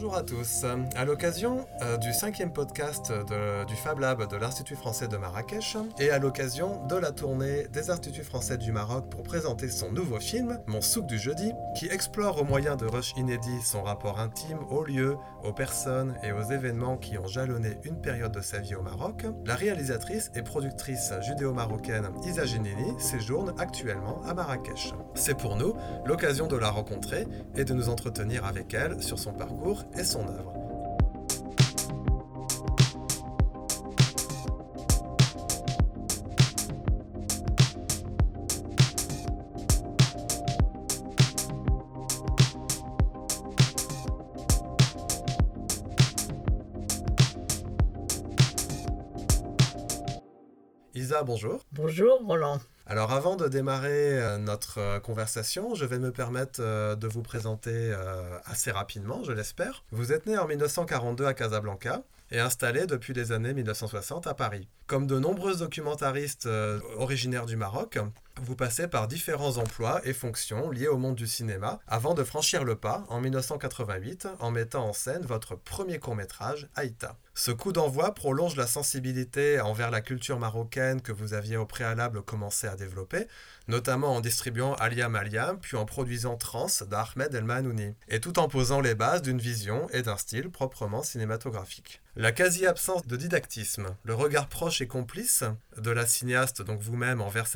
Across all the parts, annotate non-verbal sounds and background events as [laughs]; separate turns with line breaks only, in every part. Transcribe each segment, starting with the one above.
Bonjour à tous. À l'occasion euh, du cinquième podcast du Fab Lab de l'Institut français de Marrakech et à l'occasion de la tournée des Instituts français du Maroc pour présenter son nouveau film, Mon souk du jeudi, qui explore au moyen de rushs inédits son rapport intime aux lieux, aux personnes et aux événements qui ont jalonné une période de sa vie au Maroc, la réalisatrice et productrice judéo-marocaine Isa Genini séjourne actuellement à Marrakech. C'est pour nous l'occasion de la rencontrer et de nous entretenir avec elle sur son parcours et son œuvre. Bonjour.
Bonjour Roland.
Alors avant de démarrer euh, notre euh, conversation, je vais me permettre euh, de vous présenter assez rapidement, je l'espère. Vous êtes né en 1942 à Casablanca et installé depuis les années 1960 à Paris. Comme de nombreux documentaristes originaires du Maroc, vous passez par différents emplois et fonctions liés au monde du cinéma avant de franchir le pas en 1988 en mettant en scène votre premier court-métrage, Aïta. Ce coup d'envoi prolonge la sensibilité envers la culture marocaine que vous aviez au préalable commencé à développer, notamment en distribuant Alia Malia, puis en produisant Trans d'Ahmed El Manouni, et tout en posant les bases d'une vision et d'un style proprement cinématographique. La quasi-absence de didactisme, le regard proche et complice de la cinéaste, donc vous-même, envers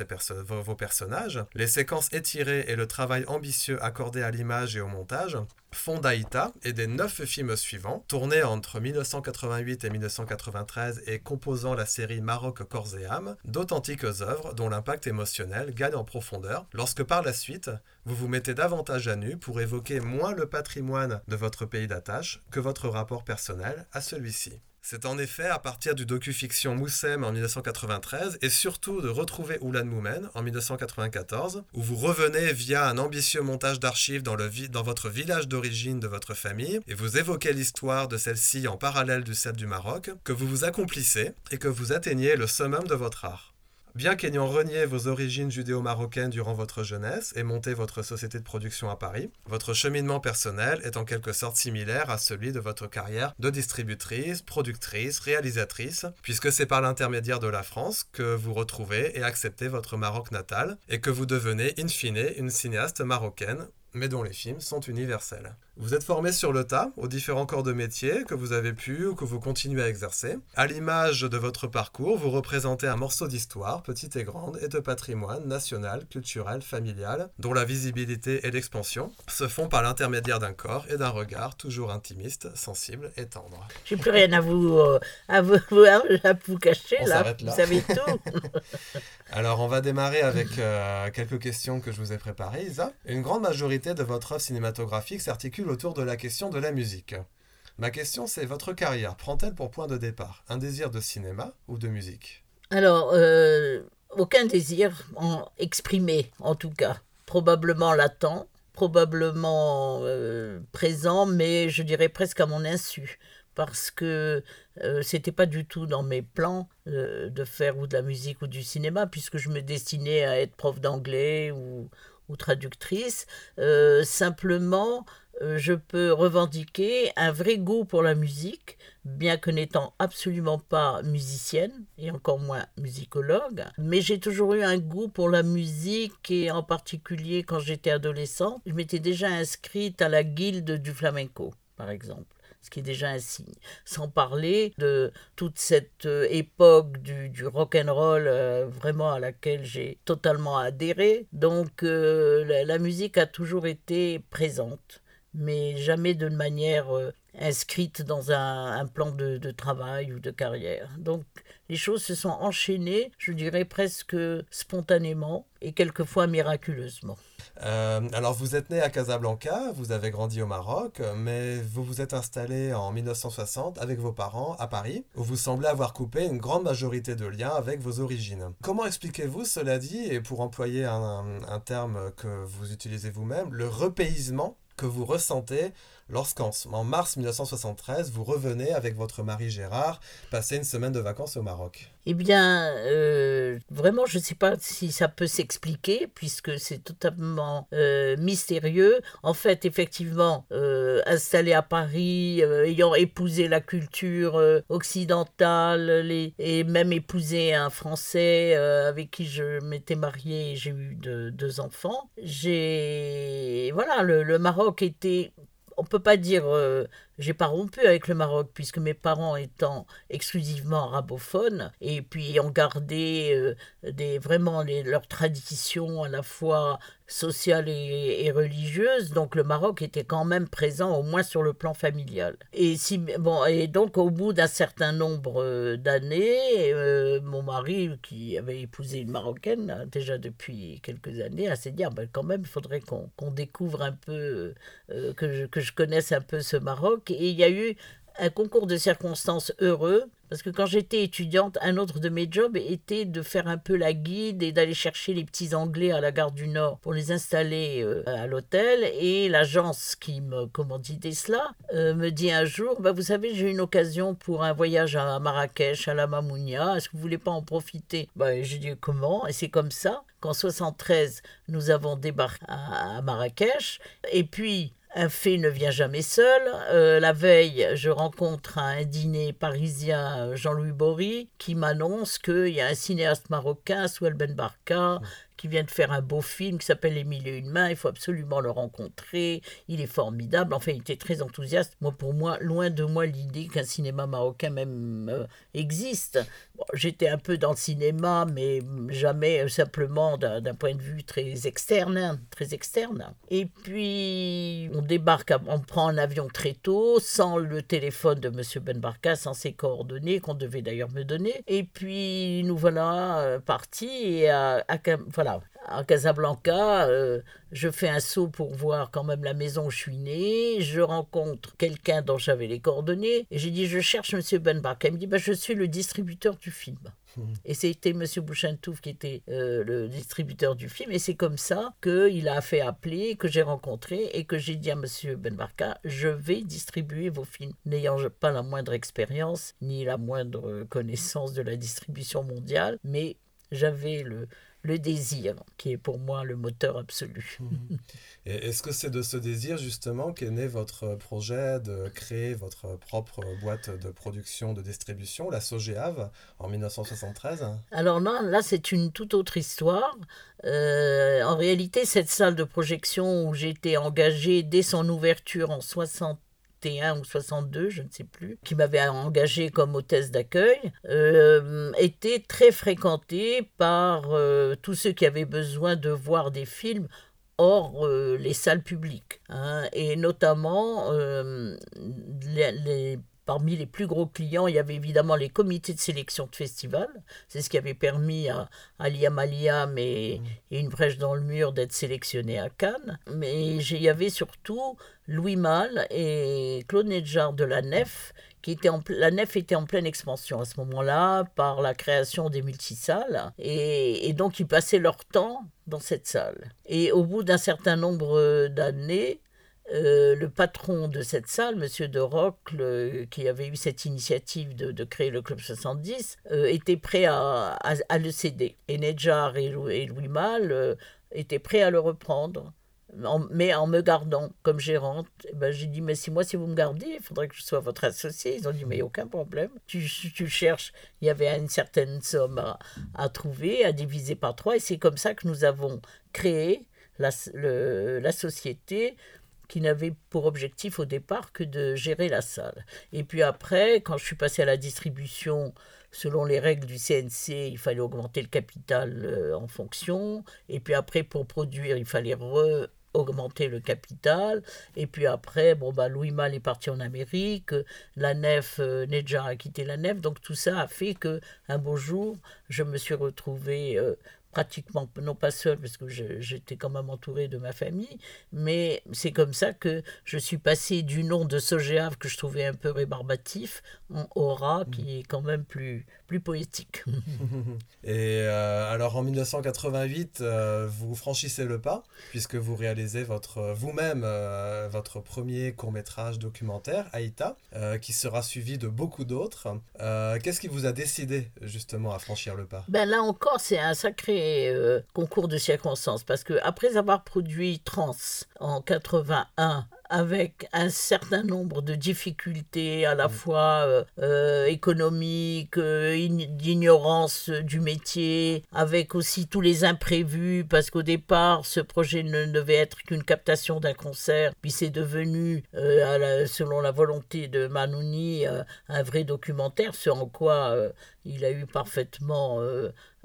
vos personnages, les séquences étirées et le travail ambitieux accordé à l'image et au montage font d'Aïta et des neuf films suivants, tournés entre 1988 et 1993 et composant la série Maroc Corps et âme, d'authentiques œuvres dont l'impact émotionnel gagne en profondeur lorsque par la suite vous vous mettez davantage à nu pour évoquer moins le patrimoine de votre pays d'attache que votre rapport personnel à celui-ci. C'est en effet à partir du docu-fiction Moussem en 1993 et surtout de Retrouver Oulan Moumen en 1994, où vous revenez via un ambitieux montage d'archives dans, votre village d'origine de votre famille et vous évoquez l'histoire de celle-ci en parallèle du celle du Maroc, que vous vous accomplissez et que vous atteignez le summum de votre art. Bien qu'ayant renié vos origines judéo-marocaines durant votre jeunesse et monté votre société de production à Paris, votre cheminement personnel est en quelque sorte similaire à celui de votre carrière de distributrice, productrice, réalisatrice, puisque c'est par l'intermédiaire de la France que vous retrouvez et acceptez votre Maroc natal et que vous devenez in fine une cinéaste marocaine mais dont les films sont universels. Vous êtes formé sur le tas aux différents corps de métier que vous avez pu ou que vous continuez à exercer. À l'image de votre parcours, vous représentez un morceau d'histoire, petite et grande, et de patrimoine national, culturel, familial, dont la visibilité et l'expansion se font par l'intermédiaire d'un corps et d'un regard toujours intimiste, sensible et tendre.
J'ai plus rien à vous, euh, à vous, [laughs] à vous cacher là. là. Vous savez tout. [laughs] [laughs]
Alors, on va démarrer avec euh, quelques questions que je vous ai préparées, Isa. Une grande majorité de votre œuvre cinématographique s'articule autour de la question de la musique. Ma question, c'est votre carrière prend-elle pour point de départ un désir de cinéma ou de musique?
Alors, euh, aucun désir exprimé, en tout cas. Probablement latent, probablement euh, présent, mais je dirais presque à mon insu parce que euh, c'était pas du tout dans mes plans euh, de faire ou de la musique ou du cinéma, puisque je me destinais à être prof d'anglais ou, traductrice. Simplement, je peux revendiquer un vrai goût pour la musique, bien que n'étant absolument pas musicienne et encore moins musicologue, mais j'ai toujours eu un goût pour la musique et en particulier quand j'étais adolescente, je m'étais déjà inscrite à la guilde du flamenco, par exemple ce qui est déjà un signe. Sans parler de toute cette euh, époque du, du rock and roll euh, vraiment à laquelle j'ai totalement adhéré. Donc euh, la, musique a toujours été présente, mais jamais de manière inscrite dans un, plan de, travail ou de carrière. Donc les choses se sont enchaînées, je dirais presque spontanément et quelquefois miraculeusement.
Euh, alors vous êtes né à Casablanca, vous avez grandi au Maroc, mais vous vous êtes installé en 1960 avec vos parents à Paris, où vous semblez avoir coupé une grande majorité de liens avec vos origines. Comment expliquez-vous, cela dit, et pour employer un terme que vous utilisez vous-même, le repaysement que vous ressentez lorsqu'en en mars 1973, vous revenez avec votre mari Gérard passer une semaine de vacances au Maroc.
Eh bien, euh, vraiment, je ne sais pas si ça peut s'expliquer, puisque c'est totalement euh, mystérieux. En fait, effectivement, euh, installé à Paris, ayant épousé la culture occidentale, et même épousé un Français avec qui je m'étais mariée et j'ai eu deux enfants, j'ai... Voilà, le Maroc était on peut pas dire euh, j'ai pas rompu avec le Maroc puisque mes parents étant exclusivement arabophones et puis ont gardé euh, des vraiment leurs traditions à la fois sociales et, religieuses donc le Maroc était quand même présent au moins sur le plan familial et si bon et donc au bout d'un certain nombre euh, d'années mon mari qui avait épousé une marocaine déjà depuis quelques années a s'est dit ah ben, quand même il faudrait qu'on découvre un peu que que je connaisse un peu ce Maroc. Et il y a eu un concours de circonstances heureux, parce que quand j'étais étudiante, un autre de mes jobs était de faire un peu la guide et d'aller chercher les petits Anglais à la gare du Nord pour les installer euh, à l'hôtel. Et l'agence qui me commanditait cela euh, me dit un jour, bah, vous savez, j'ai une occasion pour un voyage à Marrakech, à la Mamounia, est-ce que vous voulez pas en profiter? Bah, J'ai dit comment? Et c'est comme ça qu'en 73, nous avons débarqué à Marrakech. Et puis, un fait ne vient jamais seul. Euh, la veille, je rencontre à un dîner parisien euh, Jean-Louis Bory qui m'annonce qu'il y a un cinéaste marocain, Souel Ben Barka, qui vient de faire un beau film qui s'appelle Les Mille et une mains. Il faut absolument le rencontrer. Il est formidable. Enfin, il était très enthousiaste. Moi, pour moi, loin de moi l'idée qu'un cinéma marocain même euh, existe. J'étais un peu dans le cinéma, mais jamais euh, simplement d'un point de vue très externe, hein, très externe. Et puis, on débarque, on prend un avion très tôt, sans le téléphone de Monsieur Ben Barka, sans ses coordonnées qu'on devait d'ailleurs me donner. Et puis, nous voilà euh, partis et à, voilà à Casablanca, euh, je fais un saut pour voir quand même la maison où je suis né. Je rencontre quelqu'un dont j'avais les coordonnées. Et j'ai dit, je cherche M. Benbach. Elle me dit, bah, je suis le distributeur du film. Hmm. Et c'était M. Bouchentouf qui était euh, le distributeur du film. Et c'est comme ça qu'il a fait appeler, que j'ai rencontré et que j'ai dit à M. Benbarka, je vais distribuer vos films. N'ayant pas la moindre expérience, ni la moindre connaissance de la distribution mondiale, mais j'avais le, le désir, qui est pour moi le moteur absolu.
Mhm. [laughs] Et est-ce que c'est de ce désir justement qu'est né votre projet de créer votre propre boîte de production, de distribution, la Sogéave, en 1973
Alors non, là c'est une toute autre histoire. Euh, en réalité, cette salle de projection où j'étais engagé dès son ouverture en 60 ou 62, je ne sais plus, qui m'avait engagé comme hôtesse d'accueil, euh, était très fréquentée par euh, tous ceux qui avaient besoin de voir des films hors euh, les salles publiques. Hein, et notamment les, Parmi les plus gros clients, il y avait évidemment les comités de sélection de festivals. C'est ce qui avait permis à, Liam Aliam et, et, Une brèche dans le mur d'être sélectionnés à Cannes. Mais il y avait surtout Louis Malle et Claude Nedjar de la Nef. Qui était en, la nef était en pleine expansion à ce moment-là par la création des multisalles et, et donc ils passaient leur temps dans cette salle. Et au bout d'un certain nombre d'années, euh, le patron de cette salle, M. de Rocle, qui avait eu cette initiative de, créer le Club 70, euh, était prêt à, le céder. Et Nedjar et, Louis, Mal euh, étaient prêts à le reprendre. mais en me gardant comme gérante, eh ben, j'ai dit, mais si moi, si vous me gardez, il faudrait que je sois votre associé. Ils ont dit, mais aucun problème. Tu, tu cherches, il y avait une certaine somme à, trouver, à diviser par trois, et c'est comme ça que nous avons créé la société qui n'avait pour objectif au départ que de gérer la salle. Et puis après, quand je suis passé à la distribution, selon les règles du CNC, il fallait augmenter le capital euh, en fonction. Et puis après, pour produire, il fallait augmenter le capital. Et puis après, bon, bah, Louis Mal est parti en Amérique, la nef, euh, Nedja a quitté la nef. Donc tout ça a fait que un beau jour, je me suis retrouvé euh, pratiquement, non pas seul, parce que j'étais quand même entouré de ma famille, mais c'est comme ça que je suis passé du nom de Sogéave, que je trouvais un peu rébarbatif, en Aura, qui mmh. est quand même plus, plus poétique. [laughs]
Et euh, alors en 1988, euh, vous franchissez le pas puisque vous réalisez votre vous-même euh, votre premier court métrage documentaire Aïta, qui sera suivi de beaucoup d'autres. Qu'est-ce qui vous a décidé justement à franchir le pas?
Ben là encore, c'est un sacré concours de circonstances parce que après avoir produit Trans en 81 avec un certain nombre de difficultés à la mm. fois euh, euh, économiques, euh, d'ignorance du métier, avec aussi tous les imprévus, parce qu'au départ, ce projet ne devait être qu'une captation d'un concert, puis c'est devenu, selon la volonté de Manouni, un vrai documentaire, ce en quoi il a eu parfaitement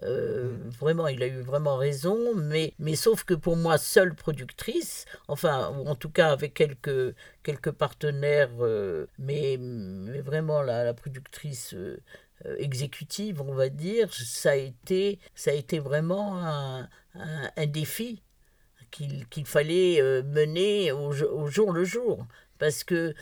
euh, vraiment, il a eu vraiment raison, mais, mais sauf que pour moi, seule productrice, enfin, ou en tout cas avec quelques, quelques partenaires, euh, mais, mais vraiment la, la productrice euh, exécutive, on va dire, ça a été, ça a été vraiment un, un, défi qu'il fallait mener au, au, jour le jour. Parce que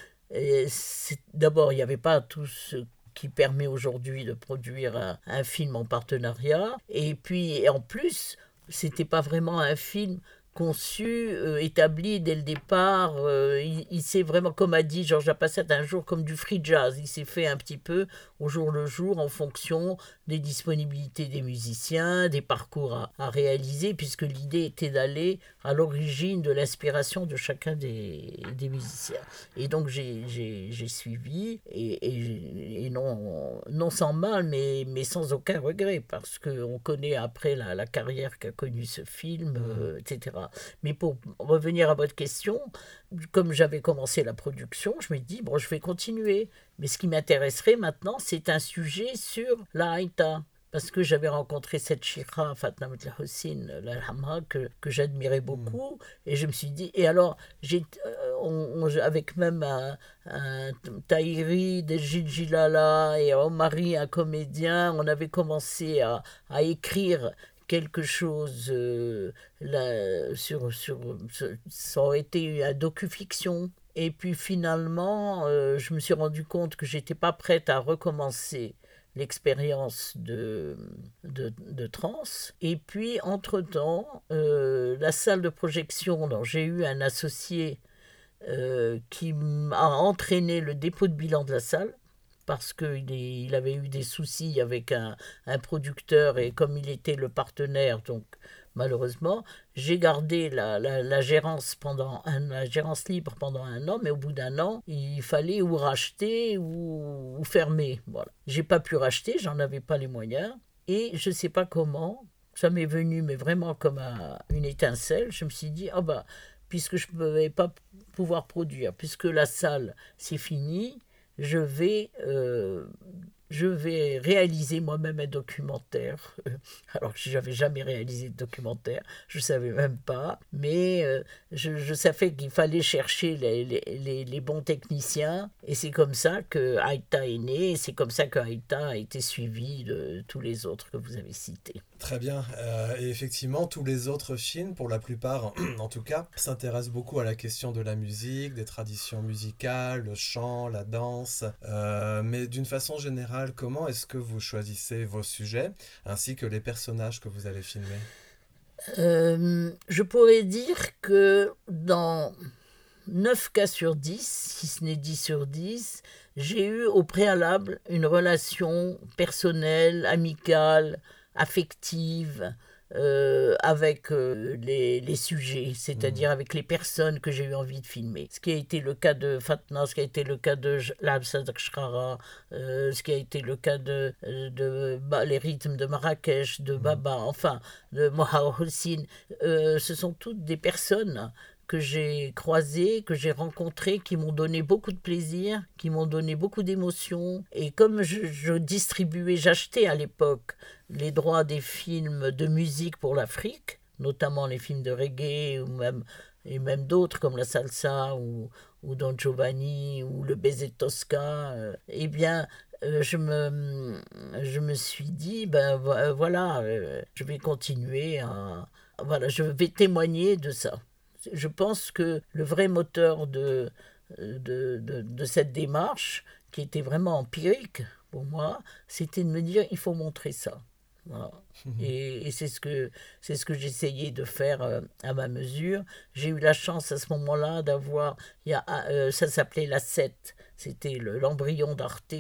d'abord, il n'y avait pas tout ce qui permet aujourd'hui de produire un, film en partenariat. Et puis, en plus, c'était pas vraiment un film conçu, euh, établi dès le départ. Euh, il, s'est vraiment, comme a dit Georges Lapassette un jour, comme du free jazz. Il s'est fait un petit peu au jour le jour en fonction des disponibilités des musiciens, des parcours à, réaliser, puisque l'idée était d'aller à l'origine de l'inspiration de chacun des, des, musiciens. Et donc j'ai suivi, et, et, non, non sans mal, mais, mais sans aucun regret, parce qu'on connaît après la, la carrière qu'a connue ce film, mmh. euh, etc. Mais pour revenir à votre question, comme j'avais commencé la production, je me dis, bon, je vais continuer. Mais ce qui m'intéresserait maintenant, c'est un sujet sur la Haïta. Parce que j'avais rencontré cette Shira, Fatna Hossein, la Hamra, que, que j'admirais beaucoup. Et je me suis dit, et alors, j'ai, euh, avec même un, un Tahiri de Gilala et Omari, un comédien, on avait commencé à, à écrire quelque chose euh, là, sur, sur, ça aurait été un docu-fiction. Et puis finalement, euh, je me suis rendu compte que j'étais pas prête à recommencer l'expérience de, de, de, trans. Et puis, entre-temps, euh, la salle de projection j'ai eu un associé qui m'a entraîné le dépôt de bilan de la salle, parce qu'il il avait eu des soucis avec un, un, producteur et comme il était le partenaire, donc malheureusement, j'ai gardé la, la, gérance pendant un, gérance libre pendant un an, mais au bout d'un an, il fallait ou racheter ou, ou fermer. Voilà. J'ai pas pu racheter, j'en avais pas les moyens, et je sais pas comment, ça m'est venu, mais vraiment comme une étincelle. Je me suis dit, ah bah, puisque je ne vais pas pouvoir produire, puisque la salle c'est fini, je vais, euh, je vais réaliser moi-même un documentaire. Alors que je n'avais jamais réalisé de documentaire, je ne savais même pas. Mais euh, je, je, savais qu'il fallait chercher les, bons techniciens. Et c'est comme ça que Aïta est né. Et c'est comme ça que Aïta a été suivi de tous les autres que vous avez cités.
Très bien. Euh, et effectivement, tous les autres films, pour la plupart [clears throat] en tout cas, s'intéressent beaucoup à la question de la musique, des traditions musicales, le chant, la danse. Euh, mais d'une façon générale, comment est-ce que vous choisissez vos sujets ainsi que les personnages que vous allez filmer?
Euh, Je pourrais dire que dans 9 cas sur 10, si ce n'est 10 sur 10, j'ai eu au préalable une relation personnelle, amicale, affective euh, avec euh, les, les, sujets, c'est-à-dire mmh. avec les personnes que j'ai eu envie de filmer. Ce qui a été le cas de Fatna, ce qui a été le cas de Labsa euh, ce qui a été le cas de, de les rythmes de Marrakech, de mmh. Baba, enfin, de Moha Hossein. ce sont toutes des personnes que j'ai croisés, que j'ai rencontrés, qui m'ont donné beaucoup de plaisir, qui m'ont donné beaucoup d'émotions. Et comme je, distribuais, j'achetais à l'époque les droits des films de musique pour l'Afrique, notamment les films de reggae ou même et même d'autres comme la salsa ou, ou Don Giovanni ou le baiser Tosca, euh, eh bien, euh, je, me, je me suis dit, ben voilà, euh, je vais continuer à. Voilà, je vais témoigner de ça je pense que le vrai moteur de, de, de, cette démarche, qui était vraiment empirique, pour moi, c'était de me dire il faut montrer ça. Et, c'est ce que c'est ce que j'essayais de faire euh, à ma mesure. J'ai eu la chance à ce moment-là d'avoir, il y a, euh, ça s'appelait la 7 c'était l'embryon d'Arte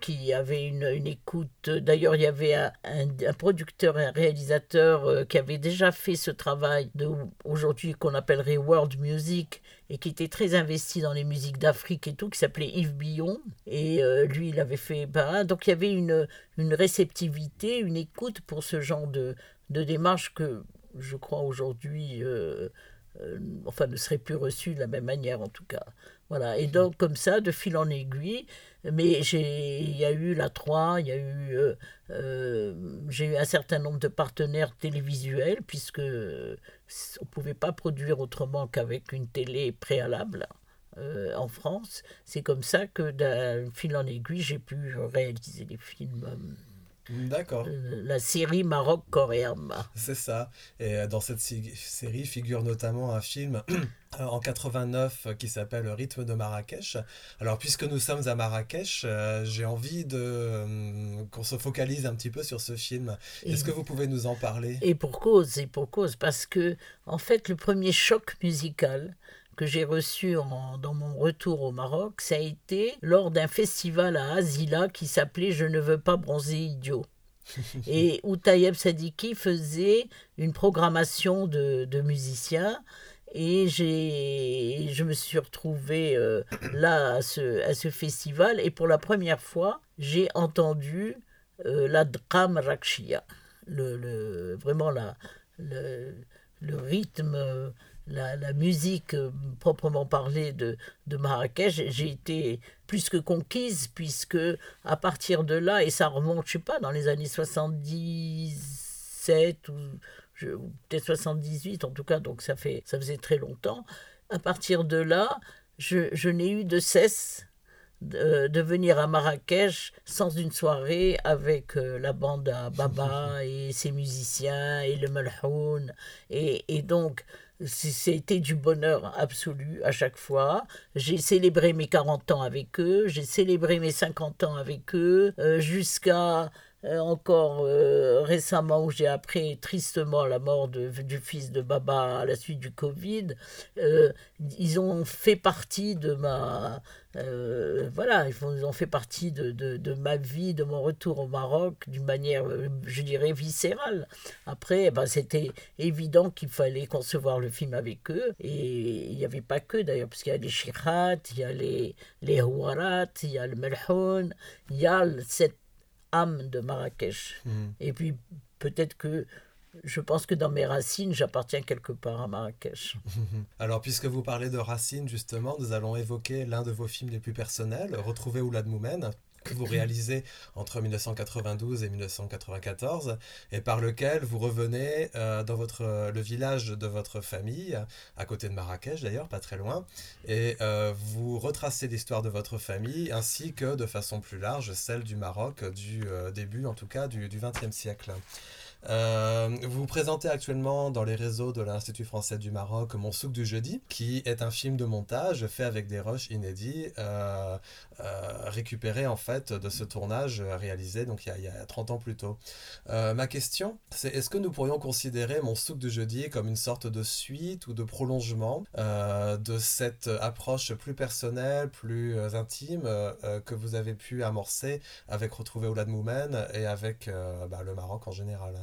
qui avait une, une écoute. D'ailleurs, il y avait un, un, producteur et un réalisateur euh, qui avait déjà fait ce travail de aujourd'hui qu'on appellerait world music et qui était très investi dans les musiques d'Afrique et tout, qui s'appelait Yves Billon. Et euh, lui, il avait fait. Ben, donc il y avait une, une réceptivité, une écoute pour ce genre de, de démarche que je crois aujourd'hui. Euh, enfin, ne serait plus reçu de la même manière en tout cas. Voilà, et donc comme ça, de fil en aiguille, mais il y a eu la 3, il y a eu, euh, euh, j'ai eu un certain nombre de partenaires télévisuels, puisque on ne pouvait pas produire autrement qu'avec une télé préalable. En France, c'est comme ça que d'un fil en aiguille, j'ai pu réaliser des films.
D'accord.
la série Maroc-Coréen.
C'est ça. Et dans cette série figure notamment un film [clears throat] Euh, en 89 euh, qui s'appelle Rythme de Marrakech. Alors puisque nous sommes à Marrakech, euh, j'ai envie de qu'on se focalise un petit peu sur ce film. Est-ce que vous pouvez nous en parler?
Et pour cause, et pour cause, parce que en fait le premier choc musical que j'ai reçu dans mon retour au Maroc, ça a été lors d'un festival à Azila qui s'appelait Je ne veux pas bronzer idiot. [laughs] et où Tayeb Sadiki faisait une programmation de, de musiciens. Et je me suis retrouvée euh, là à ce, à ce, festival. Et pour la première fois, j'ai entendu euh, la drame rakshia, le, le, vraiment la, le, le rythme, la, la, musique euh, proprement parlée de, de Marrakech. J'ai été plus que conquise puisque à partir de là, et ça remonte, je sais pas, dans les années 77 ou peut-être 78 en tout cas, donc ça, fait, ça faisait très longtemps. À partir de là, je, je n'ai eu de cesse de, de, venir à Marrakech sans une soirée avec euh, la bande à Baba [laughs] et ses musiciens et le Malhoun. Et, et donc, c'était du bonheur absolu à chaque fois. J'ai célébré mes 40 ans avec eux, j'ai célébré mes 50 ans avec eux, euh, jusqu'à encore euh, récemment où j'ai appris tristement la mort du fils de Baba à la suite du Covid, euh, ils ont fait partie de ma voilà, ils ont fait partie de, de, de, ma vie, de mon retour au Maroc d'une manière, je dirais, viscérale. Après, eh ben, c'était évident qu'il fallait concevoir le film avec eux. Et il n'y avait pas que d'ailleurs, parce qu'il y a les Shirat, il y a les, les Houarat, il y a le Melhoun, il y a cette âme de Marrakech. Hmm. Et puis peut-être que je pense que dans mes racines, j'appartiens quelque part à Marrakech. [laughs]
Alors, puisque vous parlez de racines, justement, nous allons évoquer l'un de vos films les plus personnels, Retrouver Oulad Moumen, que vous réalisez entre 1992 et 1994 et par lequel vous revenez euh, dans votre, le village de votre famille, à côté de Marrakech d'ailleurs, pas très loin, et euh, vous retracez l'histoire de votre famille ainsi que de façon plus large celle du Maroc du euh, début en tout cas du XXe siècle. Euh, vous vous présentez actuellement dans les réseaux de l'Institut français du Maroc Mon souk du jeudi, qui est un film de montage fait avec des rushs inédits, euh, euh, récupérés en fait de ce tournage réalisé donc il y a, 30 ans plus tôt. ma question, c'est est-ce que nous pourrions considérer Mon souk du jeudi comme une sorte de suite ou de prolongement de cette approche plus personnelle, plus intime que vous avez pu amorcer avec Retrouver Oulad Moumen et avec bah, le Maroc en général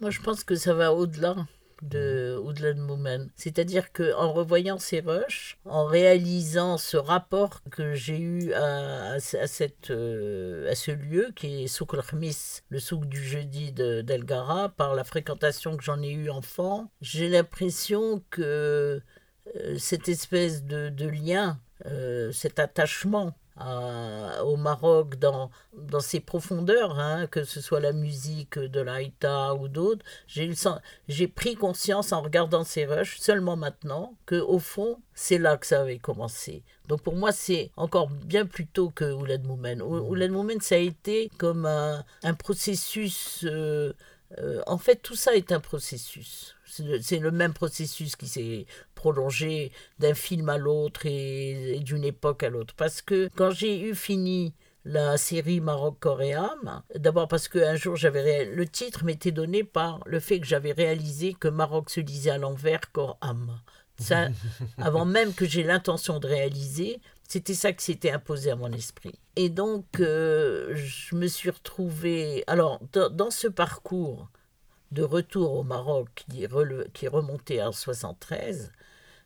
moi, je pense que ça va au-delà de au-delà de. C'est-à-dire que en revoyant ces rushs, en réalisant ce rapport que j'ai eu à, à, cette, euh, à ce lieu qui est Souk al-Khamis, le souk du jeudi d'Elgara, par la fréquentation que j'en ai eu enfant, j'ai l'impression que euh, cette espèce de, de lien, euh, cet attachement au Maroc dans, dans ses profondeurs, hein, que ce soit la musique de l'Aïta ou d'autres, j'ai pris conscience en regardant ces rushs seulement maintenant que au fond c'est là que ça avait commencé. Donc pour moi c'est encore bien plus tôt que Oulad Moumen. Oulad Moumen ça a été comme un, un processus... Euh, euh, en fait tout ça est un processus. C'est le même processus qui s'est prolongé d'un film à l'autre et, d'une époque à l'autre. Parce que quand j'ai eu fini la série Maroc-Coréam. D'abord parce qu'un jour, j'avais le titre m'était donné par le fait que j'avais réalisé que Maroc se lisait à l'envers, Coram. Ça, [laughs] avant même que j'ai l'intention de réaliser, c'était ça qui s'était imposé à mon esprit. Et donc, euh, je me suis retrouvée. Alors, dans, ce parcours de retour au Maroc qui, remontait en 73,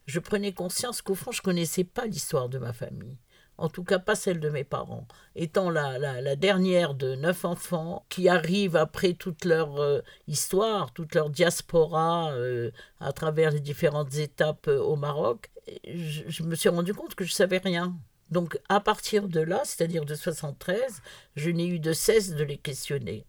je prenais conscience qu'au fond, je ne connaissais pas l'histoire de ma famille. En tout cas, pas celle de mes parents. Étant la, la, dernière de neuf enfants qui arrivent après toute leur euh, histoire, toute leur diaspora euh, à travers les différentes étapes au Maroc, je, me suis rendu compte que je savais rien. Donc à partir de là, c'est-à-dire de 73, je n'ai eu de cesse de les questionner,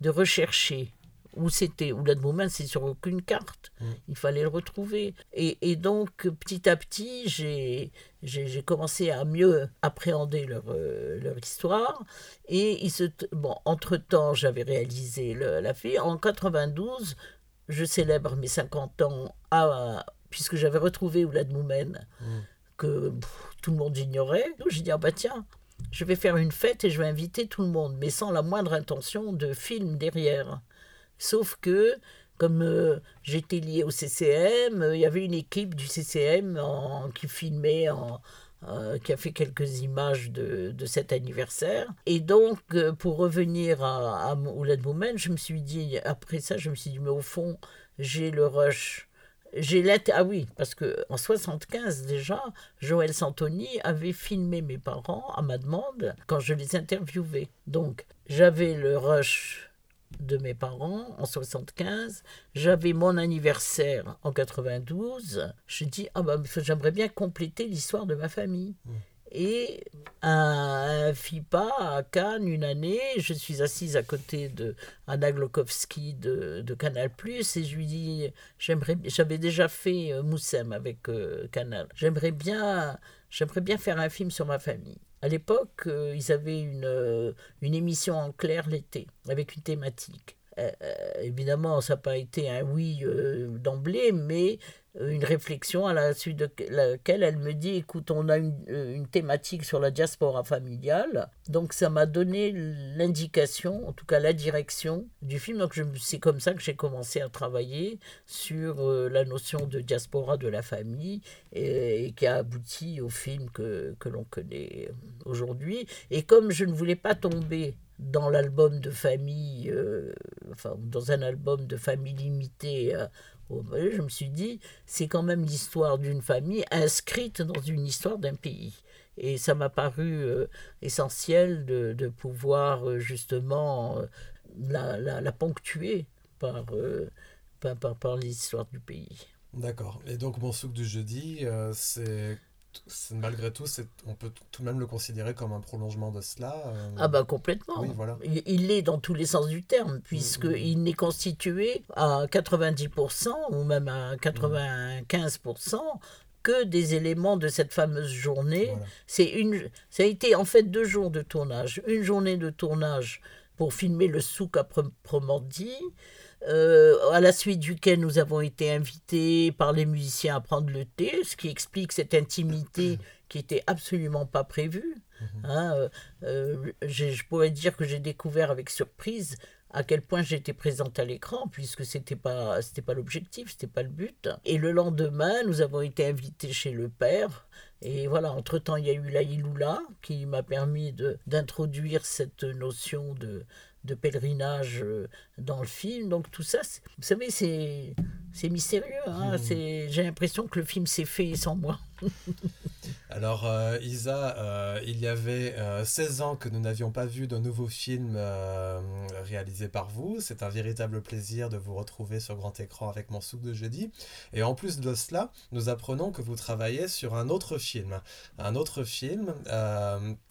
de rechercher où c'était, où l'Admoman, c'est sur aucune carte. Mm. Il fallait le retrouver. Et, donc, petit à petit, j'ai, j'ai, commencé à mieux appréhender leur, euh, leur histoire. Et il se, bon, entre-temps, j'avais réalisé la fille. En 92, je célèbre mes 50 ans à, puisque j'avais retrouvé Oulad Moumen, mm. que tout le monde ignorait. J'ai dit, ah bah tiens, je vais faire une fête et je vais inviter tout le monde, mais sans la moindre intention de film derrière. Sauf que, comme euh, j'étais lié au CCM, euh, il y avait une équipe du CCM qui filmait, euh, qui a fait quelques images de, cet anniversaire. Et donc, pour revenir à, à Oulad Moumen, je me suis dit, après ça, je me suis dit, mais au fond, j'ai le rush j'ai ah oui, parce que en 75 déjà, Joël Santoni avait filmé mes parents à ma demande quand je les interviewais. Donc j'avais le rush de mes parents en 75, j'avais mon anniversaire en 92. Je dis ah bah j'aimerais bien compléter l'histoire de ma famille. Mmh. Et un FIPA à Cannes, une année, je suis assise à côté de Anna Glokowski de, de Canal+, et je lui dis, j'aimerais, j'avais déjà fait euh, Moussem avec euh, Canal, j'aimerais bien, j'aimerais bien faire un film sur ma famille. À l'époque, euh, ils avaient une, une émission en clair l'été, avec une thématique. évidemment, ça n'a pas été un oui d'emblée, mais euh, une réflexion à la suite de laquelle elle me dit écoute on a une, euh, une thématique sur la diaspora familiale. Donc ça m'a donné l'indication en tout cas la direction du film. Donc c'est comme ça que j'ai commencé à travailler sur euh, la notion de diaspora de la famille et, qui a abouti au film que, que l'on connaît aujourd'hui. Et comme je ne voulais pas tomber dans l'album de famille, enfin dans un album de famille limitée je me suis dit, c'est quand même l'histoire d'une famille inscrite dans une histoire d'un pays. Et ça m'a paru euh, essentiel de, pouvoir euh, justement euh, la, ponctuer par, par, par, par l'histoire du pays.
D'accord. Et donc, mon souk du jeudi, c'est malgré tout, on peut tout de même le considérer comme un prolongement de cela.
Euh. Ah bah complètement. voilà. Il l'est dans tous les sens du terme, puisqu'il mm, mm. n'est constitué à 90% ou même à 95% que des éléments de cette fameuse journée. C'est une, ça a été en fait deux jours de tournage. Une journée de tournage pour filmer le souk à proprement dit, euh, à la suite duquel nous avons été invités par les musiciens à prendre le thé, ce qui explique cette intimité [clears throat] qui était absolument pas prévue. Mhm. Hein, euh, euh, je pourrais dire que j'ai découvert avec surprise à quel point j'étais présente à l'écran, puisque c'était pas c'était pas l'objectif, c'était pas le but. Et le lendemain, nous avons été invités chez le père. Et voilà, entre-temps, il y a eu la Iloula qui m'a permis d'introduire cette notion de, de pèlerinage euh, dans le film. Donc tout ça, vous savez, c'est c'est mystérieux. Hein. Mmh. J'ai l'impression que le film s'est fait sans moi. [laughs]
Alors, euh, Isa, euh, il y avait 16 euh, ans que nous n'avions pas vu de nouveau film réalisé par vous. C'est un véritable plaisir de vous retrouver sur grand écran avec mon souk de jeudi. Et en plus de cela, nous apprenons que vous travaillez sur un autre film. Un autre film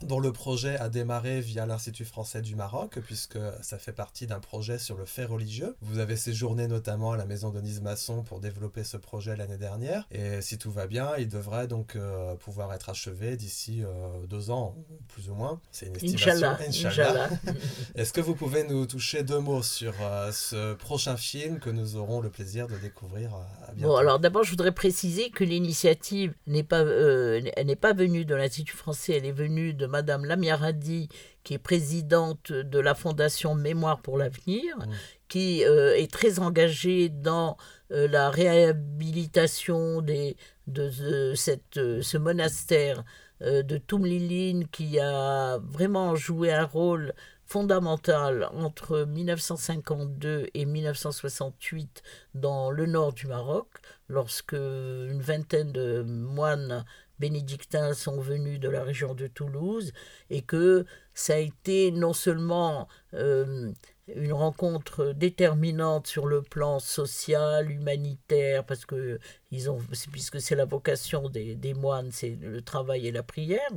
dont le projet a démarré via l'Institut français du Maroc, puisque ça fait partie d'un projet sur le fait religieux. Vous avez séjourné notamment à la maison de Masson pour développer ce projet l'année dernière. Et si tout va bien, il devrait donc pouvoir pouvoir être achevé d'ici deux ans, plus ou moins. C'est une estimation.
Inch'Allah. [laughs]
Est-ce que vous pouvez nous toucher deux mots sur ce prochain film que nous aurons le plaisir de découvrir à bientôt?
Bon, alors d'abord, je voudrais préciser que l'initiative n'est pas, n'est pas venue de l'Institut français, elle est venue de Madame Lamia Radi, qui est présidente de la Fondation Mémoire pour l'avenir, mmh. qui euh, est très engagée dans euh, la réhabilitation des, de, cette, euh, ce monastère de Toumliline, qui a vraiment joué un rôle fondamental entre 1952 et 1968 dans le nord du Maroc, lorsque une vingtaine de moines bénédictins sont venus de la région de Toulouse et que ça a été non seulement euh, une rencontre déterminante sur le plan social, humanitaire, parce que ils ont, puisque c'est la vocation des, moines, c'est le travail et la prière,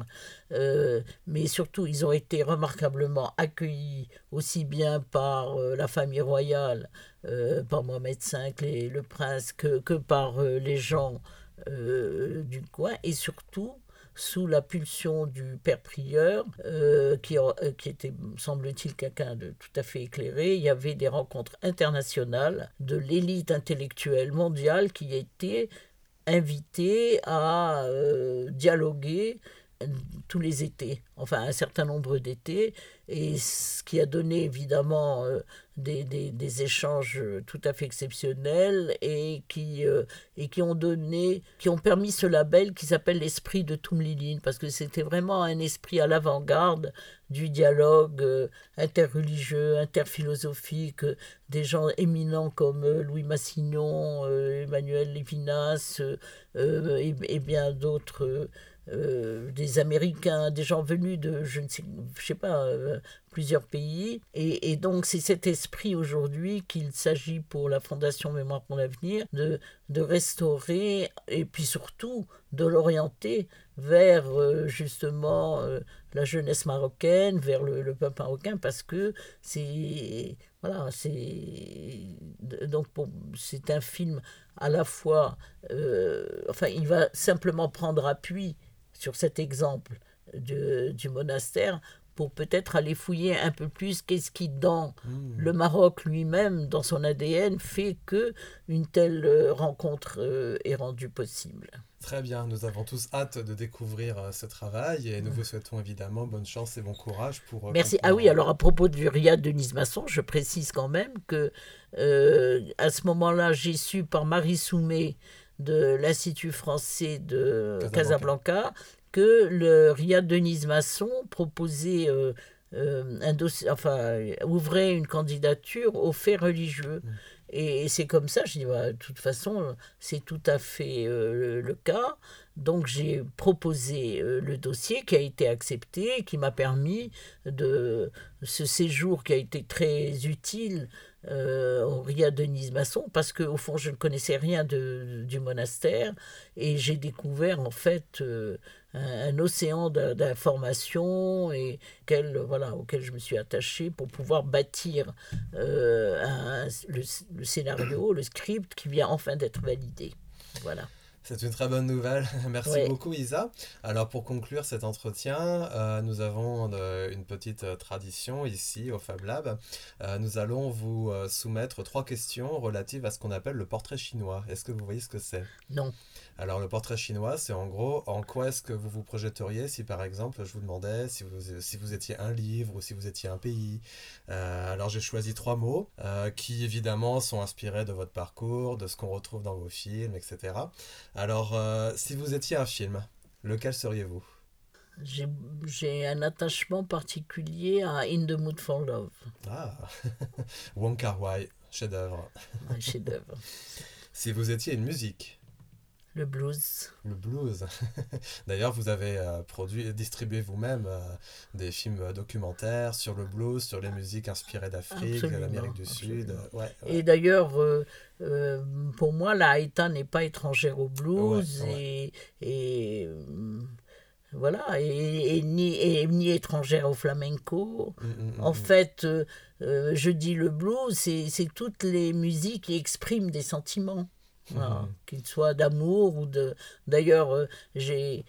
euh, mais surtout ils ont été remarquablement accueillis aussi bien par euh, la famille royale, par Mohamed V, le prince, que, par les gens euh, du coin et surtout sous la pulsion du père prieur, euh, qui, euh, qui, était, semble-t-il, quelqu'un de tout à fait éclairé. Il y avait des rencontres internationales de l'élite intellectuelle mondiale qui étaient invitées à dialoguer tous les étés, enfin un certain nombre d'étés, et ce qui a donné évidemment euh, des, des, échanges tout à fait exceptionnels et qui, euh, et qui ont donné, qui ont permis ce label qui s'appelle l'esprit de Toumliline, parce que c'était vraiment un esprit à l'avant-garde du dialogue euh, interreligieux, interphilosophique, des gens éminents comme Louis Massignon, Emmanuel Lévinas et, bien d'autres euh, des Américains, des gens venus de, je ne sais, je sais pas, euh, plusieurs pays. Et, donc c'est cet esprit aujourd'hui qu'il s'agit pour la Fondation Mémoire pour l'avenir de, de restaurer et puis surtout de l'orienter vers euh, justement la jeunesse marocaine, vers le, peuple marocain, parce que c'est voilà, c'est donc c'est un film à la fois, enfin, il va simplement prendre appui sur cet exemple du monastère pour peut-être aller fouiller un peu plus qu'est-ce qui dans hmm. le Maroc lui-même, dans son ADN, fait que une telle euh, rencontre euh, est rendue possible.
Très bien, nous avons tous hâte de découvrir euh, ce travail et nous vous souhaitons évidemment bonne chance et bon courage pour...
Merci. Ah oui, alors à propos du Riyad de Masson, je précise quand même que à ce moment-là, j'ai su par Marie Soumet de l'Institut français de Casablanca, que le RIA Denise Masson proposait euh, euh, un dossier, enfin, ouvrait une candidature aux faits religieux. Mm. Et, c'est comme ça, je dis, bah, de toute façon, c'est tout à fait euh, le, cas. Donc j'ai proposé le dossier qui a été accepté, qui m'a permis de ce séjour qui a été très utile euh, au Ria Denise Masson parce qu'au fond je ne connaissais rien de, du monastère et j'ai découvert en fait euh, un, océan d'informations et quel, voilà, auquel je me suis attaché pour pouvoir bâtir euh, le, le, scénario, le script qui vient enfin d'être validé. Voilà.
C'est une très bonne nouvelle. [laughs] Merci beaucoup Isa. Alors pour conclure cet entretien, euh, nous avons euh, une petite euh, tradition ici au Fab Lab. nous allons vous soumettre trois questions relatives à ce qu'on appelle le portrait chinois. Est-ce que vous voyez ce que c'est?
Non.
Alors le portrait chinois, c'est en gros en quoi est-ce que vous vous projeteriez si par exemple je vous demandais si vous, si vous étiez un livre ou si vous étiez un pays? Euh, alors j'ai choisi trois mots euh, qui évidemment sont inspirés de votre parcours, de ce qu'on retrouve dans vos films, etc. Alors euh, si vous étiez un film, lequel seriez-vous?
J'ai un attachement particulier à In the Mood for Love.
Ah, [laughs] Wong Kar Wai, chef-d'œuvre.
chef-d'œuvre. [laughs]
si vous étiez une musique
le blues.
Le blues. [laughs] D'ailleurs, vous avez euh, produit et distribué vous-même euh, des films euh, documentaires sur le blues, sur les musiques inspirées d'Afrique, de l'Amérique du Sud.
Et d'ailleurs, pour moi, la Haïta n'est pas étrangère au blues et, et voilà, et, ni, ni étrangère au flamenco. Mm, mm, mm, en fait, je dis le blues, c'est toutes les musiques qui expriment des sentiments. Mhm. qu'il soit d'amour ou de. D'ailleurs, euh, j'ai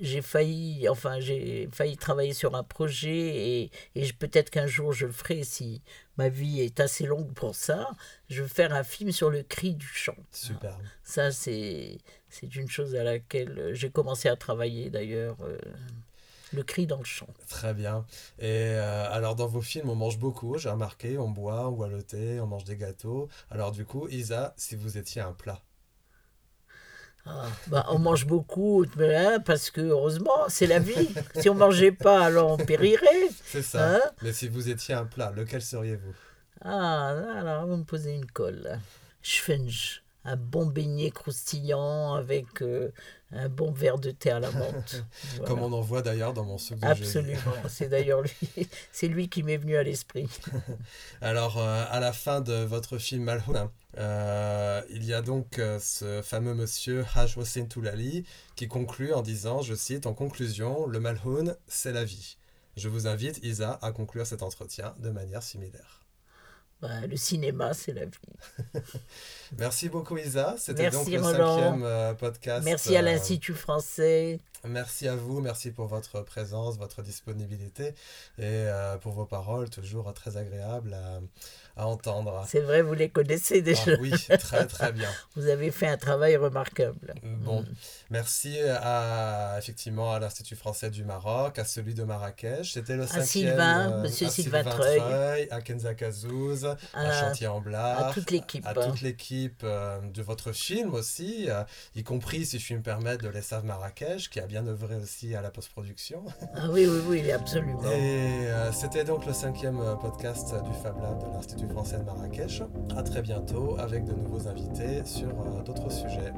j'ai failli, enfin, j'ai failli travailler sur un projet et, et peut-être qu'un jour je le ferai si ma vie est assez longue pour ça. Je veux faire un film sur le cri du chant.
Super.
Ça, c'est, c'est une chose à laquelle j'ai commencé à travailler d'ailleurs. Euh, le cri dans le chant.
Très bien. Et euh, alors dans vos films, on mange beaucoup, j'ai remarqué, on boit, on boit le thé, on mange des gâteaux. Alors du coup, Isa, si vous étiez un plat
ah, bah, on mange beaucoup, hein, parce que heureusement, c'est la vie. [laughs] si on mangeait pas, alors on périrait.
C'est ça. Hein Mais si vous étiez un plat, lequel seriez-vous?
Ah, alors vous me posez une colle. Schwenj, un bon beignet croustillant avec euh, un bon verre de thé à la menthe. [laughs]
Comme on en voit d'ailleurs dans mon second
Absolument, c'est d'ailleurs lui, [laughs] c'est lui qui m'est venu à l'esprit. [laughs]
Alors, euh, à la fin de votre film Malhoun, euh, il y a donc euh, ce fameux monsieur Haj Hossein Toulali qui conclut en disant, je cite, en conclusion, le Malhoun, c'est la vie. Je vous invite, Isa, à conclure cet entretien de manière similaire.
Bah, le cinéma, c'est la vie. [laughs]
Merci beaucoup, Isa. C'était donc le cinquième euh, podcast.
Merci à l'Institut français.
Merci à vous, merci pour votre présence, votre disponibilité et pour vos paroles, toujours très agréables à, à entendre.
C'est vrai, vous les connaissez déjà.
Ah oui, très très bien. [laughs]
vous avez fait un travail remarquable.
Bon, mm. merci à, effectivement à l'Institut français du Maroc, à celui de Marrakech. C'était le cinquième. À
Sylvain, euh, Monsieur Sylvain, Treuil,
à Kenza Kazouz, à, Chantier en Blas,
à toute l'équipe.
À toute l'équipe euh, de votre film aussi, euh, y compris, si je puis me permettre, de l'ESAV Marrakech, qui a bien œuvré aussi à la post-production.
Ah oui, oui, oui, absolument.
Et c'était donc le cinquième podcast du Fab Lab de l'Institut français de Marrakech. À très bientôt avec de nouveaux invités sur euh, d'autres sujets.